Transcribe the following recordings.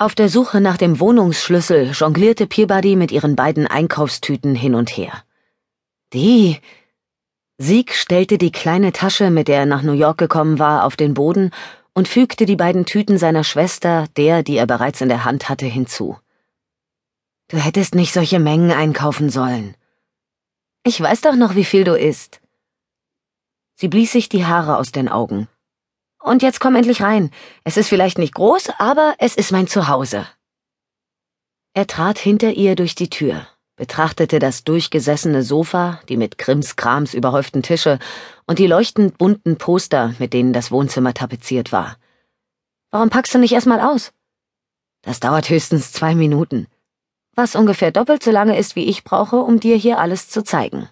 Auf der Suche nach dem Wohnungsschlüssel jonglierte Peabody mit ihren beiden Einkaufstüten hin und her. Die. Sieg stellte die kleine Tasche, mit der er nach New York gekommen war, auf den Boden und fügte die beiden Tüten seiner Schwester, der, die er bereits in der Hand hatte, hinzu. Du hättest nicht solche Mengen einkaufen sollen. Ich weiß doch noch, wie viel du isst. Sie blies sich die Haare aus den Augen. Und jetzt komm endlich rein. Es ist vielleicht nicht groß, aber es ist mein Zuhause. Er trat hinter ihr durch die Tür, betrachtete das durchgesessene Sofa, die mit Krimskrams überhäuften Tische und die leuchtend bunten Poster, mit denen das Wohnzimmer tapeziert war. Warum packst du nicht erstmal aus? Das dauert höchstens zwei Minuten, was ungefähr doppelt so lange ist, wie ich brauche, um dir hier alles zu zeigen.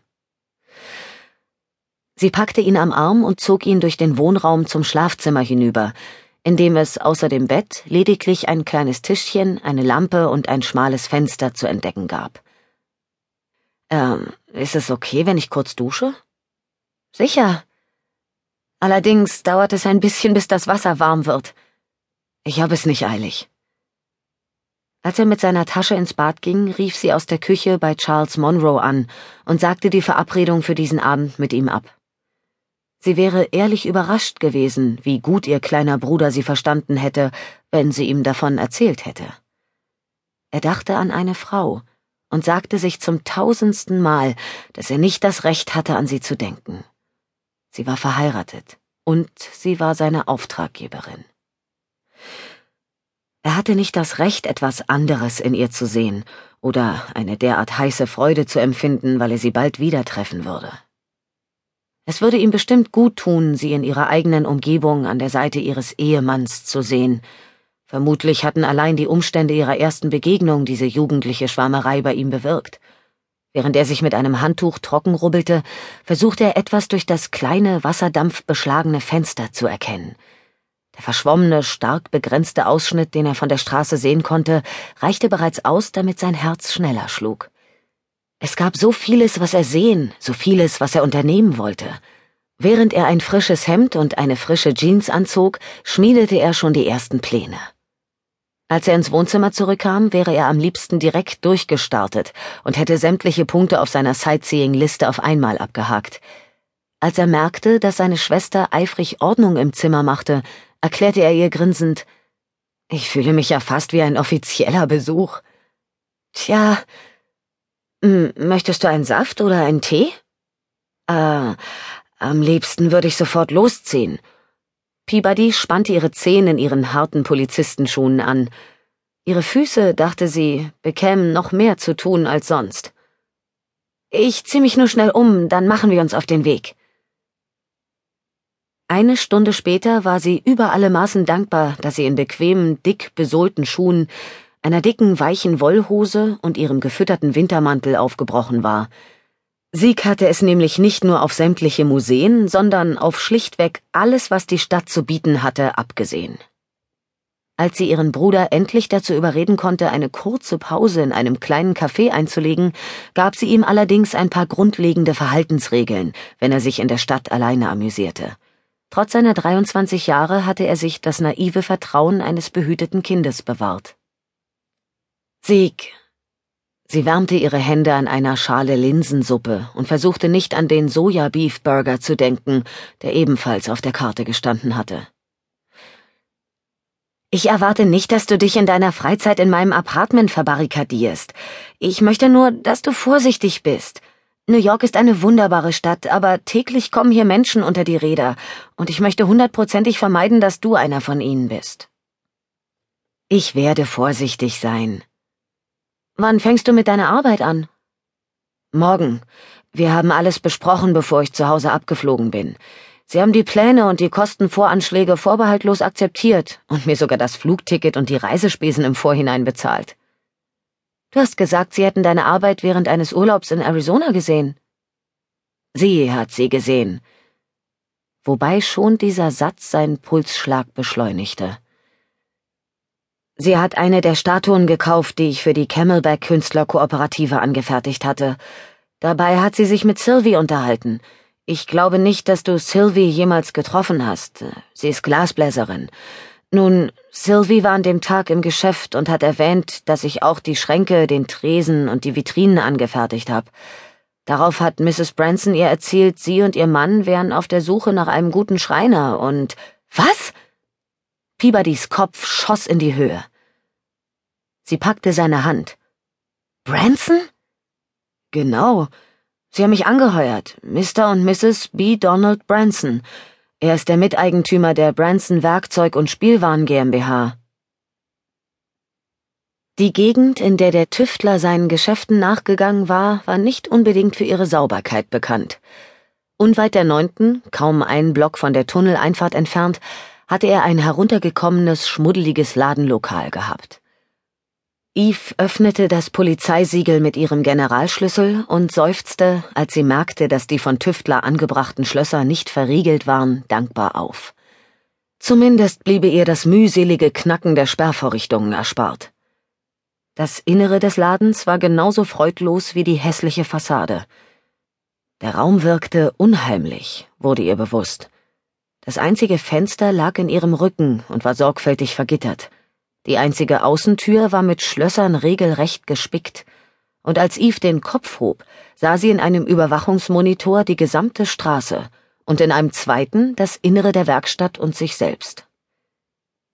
Sie packte ihn am Arm und zog ihn durch den Wohnraum zum Schlafzimmer hinüber, in dem es außer dem Bett lediglich ein kleines Tischchen, eine Lampe und ein schmales Fenster zu entdecken gab. Ähm, ist es okay, wenn ich kurz dusche? Sicher. Allerdings dauert es ein bisschen, bis das Wasser warm wird. Ich habe es nicht eilig. Als er mit seiner Tasche ins Bad ging, rief sie aus der Küche bei Charles Monroe an und sagte die Verabredung für diesen Abend mit ihm ab. Sie wäre ehrlich überrascht gewesen, wie gut ihr kleiner Bruder sie verstanden hätte, wenn sie ihm davon erzählt hätte. Er dachte an eine Frau und sagte sich zum tausendsten Mal, dass er nicht das Recht hatte, an sie zu denken. Sie war verheiratet und sie war seine Auftraggeberin. Er hatte nicht das Recht, etwas anderes in ihr zu sehen oder eine derart heiße Freude zu empfinden, weil er sie bald wieder treffen würde. Es würde ihm bestimmt gut tun, sie in ihrer eigenen Umgebung an der Seite ihres Ehemanns zu sehen. Vermutlich hatten allein die Umstände ihrer ersten Begegnung diese jugendliche Schwärmerei bei ihm bewirkt. Während er sich mit einem Handtuch trocken rubbelte, versuchte er etwas durch das kleine, wasserdampfbeschlagene Fenster zu erkennen. Der verschwommene, stark begrenzte Ausschnitt, den er von der Straße sehen konnte, reichte bereits aus, damit sein Herz schneller schlug. Es gab so vieles, was er sehen, so vieles, was er unternehmen wollte. Während er ein frisches Hemd und eine frische Jeans anzog, schmiedete er schon die ersten Pläne. Als er ins Wohnzimmer zurückkam, wäre er am liebsten direkt durchgestartet und hätte sämtliche Punkte auf seiner Sightseeing-Liste auf einmal abgehakt. Als er merkte, dass seine Schwester eifrig Ordnung im Zimmer machte, erklärte er ihr grinsend, ich fühle mich ja fast wie ein offizieller Besuch. Tja, Möchtest du einen Saft oder einen Tee? Äh, am liebsten würde ich sofort losziehen. Peabody spannte ihre Zehen in ihren harten Polizistenschuhen an. Ihre Füße, dachte sie, bekämen noch mehr zu tun als sonst. Ich zieh mich nur schnell um, dann machen wir uns auf den Weg. Eine Stunde später war sie über alle Maßen dankbar, dass sie in bequemen, dick besohlten Schuhen einer dicken, weichen Wollhose und ihrem gefütterten Wintermantel aufgebrochen war. Sieg hatte es nämlich nicht nur auf sämtliche Museen, sondern auf schlichtweg alles, was die Stadt zu bieten hatte, abgesehen. Als sie ihren Bruder endlich dazu überreden konnte, eine kurze Pause in einem kleinen Café einzulegen, gab sie ihm allerdings ein paar grundlegende Verhaltensregeln, wenn er sich in der Stadt alleine amüsierte. Trotz seiner 23 Jahre hatte er sich das naive Vertrauen eines behüteten Kindes bewahrt. Sieg. Sie wärmte ihre Hände an einer Schale Linsensuppe und versuchte nicht an den Soja-Beef-Burger zu denken, der ebenfalls auf der Karte gestanden hatte. Ich erwarte nicht, dass du dich in deiner Freizeit in meinem Apartment verbarrikadierst. Ich möchte nur, dass du vorsichtig bist. New York ist eine wunderbare Stadt, aber täglich kommen hier Menschen unter die Räder, und ich möchte hundertprozentig vermeiden, dass du einer von ihnen bist. Ich werde vorsichtig sein, Wann fängst du mit deiner Arbeit an? Morgen. Wir haben alles besprochen, bevor ich zu Hause abgeflogen bin. Sie haben die Pläne und die Kostenvoranschläge vorbehaltlos akzeptiert und mir sogar das Flugticket und die Reisespesen im Vorhinein bezahlt. Du hast gesagt, Sie hätten deine Arbeit während eines Urlaubs in Arizona gesehen. Sie hat sie gesehen. Wobei schon dieser Satz seinen Pulsschlag beschleunigte. Sie hat eine der Statuen gekauft, die ich für die Camelback Künstlerkooperative angefertigt hatte. Dabei hat sie sich mit Sylvie unterhalten. Ich glaube nicht, dass du Sylvie jemals getroffen hast. Sie ist Glasbläserin. Nun, Sylvie war an dem Tag im Geschäft und hat erwähnt, dass ich auch die Schränke, den Tresen und die Vitrinen angefertigt habe. Darauf hat Mrs. Branson ihr erzählt, sie und ihr Mann wären auf der Suche nach einem guten Schreiner und Was? Peabodys Kopf schoss in die Höhe. Sie packte seine Hand. Branson? Genau. Sie haben mich angeheuert. Mr. und Mrs. B. Donald Branson. Er ist der Miteigentümer der Branson Werkzeug- und Spielwaren GmbH. Die Gegend, in der der Tüftler seinen Geschäften nachgegangen war, war nicht unbedingt für ihre Sauberkeit bekannt. Unweit der neunten, kaum einen Block von der Tunneleinfahrt entfernt, hatte er ein heruntergekommenes, schmuddeliges Ladenlokal gehabt. Eve öffnete das Polizeisiegel mit ihrem Generalschlüssel und seufzte, als sie merkte, dass die von Tüftler angebrachten Schlösser nicht verriegelt waren, dankbar auf. Zumindest bliebe ihr das mühselige Knacken der Sperrvorrichtungen erspart. Das Innere des Ladens war genauso freudlos wie die hässliche Fassade. Der Raum wirkte unheimlich, wurde ihr bewusst. Das einzige Fenster lag in ihrem Rücken und war sorgfältig vergittert. Die einzige Außentür war mit Schlössern regelrecht gespickt, und als Eve den Kopf hob, sah sie in einem Überwachungsmonitor die gesamte Straße und in einem zweiten das Innere der Werkstatt und sich selbst.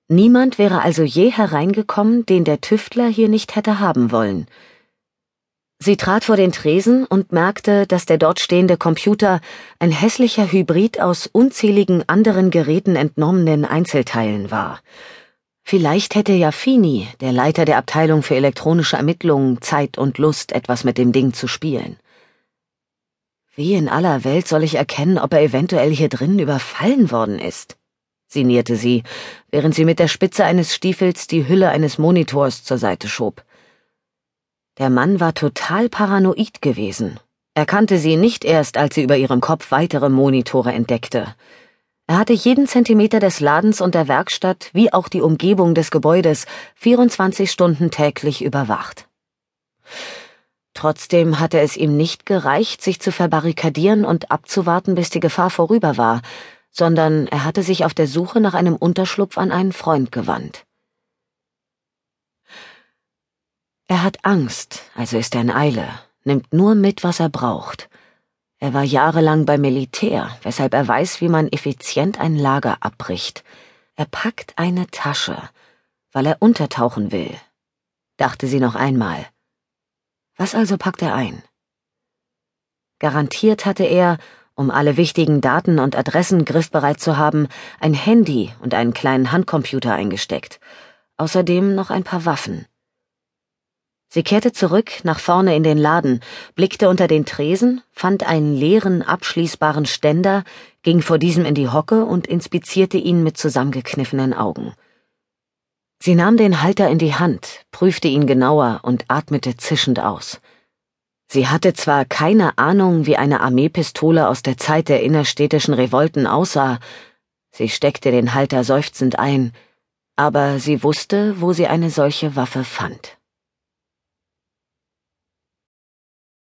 Niemand wäre also je hereingekommen, den der Tüftler hier nicht hätte haben wollen. Sie trat vor den Tresen und merkte, dass der dort stehende Computer ein hässlicher Hybrid aus unzähligen anderen Geräten entnommenen Einzelteilen war Vielleicht hätte Jaffini, der Leiter der Abteilung für elektronische Ermittlungen, Zeit und Lust, etwas mit dem Ding zu spielen. Wie in aller Welt soll ich erkennen, ob er eventuell hier drinnen überfallen worden ist? sinnierte sie, während sie mit der Spitze eines Stiefels die Hülle eines Monitors zur Seite schob. Der Mann war total paranoid gewesen. Er kannte sie nicht erst, als sie über ihrem Kopf weitere Monitore entdeckte. Er hatte jeden Zentimeter des Ladens und der Werkstatt wie auch die Umgebung des Gebäudes 24 Stunden täglich überwacht. Trotzdem hatte es ihm nicht gereicht, sich zu verbarrikadieren und abzuwarten, bis die Gefahr vorüber war, sondern er hatte sich auf der Suche nach einem Unterschlupf an einen Freund gewandt. Er hat Angst, also ist er in Eile, nimmt nur mit, was er braucht. Er war jahrelang beim Militär, weshalb er weiß, wie man effizient ein Lager abbricht. Er packt eine Tasche, weil er untertauchen will, dachte sie noch einmal. Was also packt er ein? Garantiert hatte er, um alle wichtigen Daten und Adressen griffbereit zu haben, ein Handy und einen kleinen Handcomputer eingesteckt, außerdem noch ein paar Waffen. Sie kehrte zurück nach vorne in den Laden, blickte unter den Tresen, fand einen leeren, abschließbaren Ständer, ging vor diesem in die Hocke und inspizierte ihn mit zusammengekniffenen Augen. Sie nahm den Halter in die Hand, prüfte ihn genauer und atmete zischend aus. Sie hatte zwar keine Ahnung, wie eine Armeepistole aus der Zeit der innerstädtischen Revolten aussah, sie steckte den Halter seufzend ein, aber sie wusste, wo sie eine solche Waffe fand.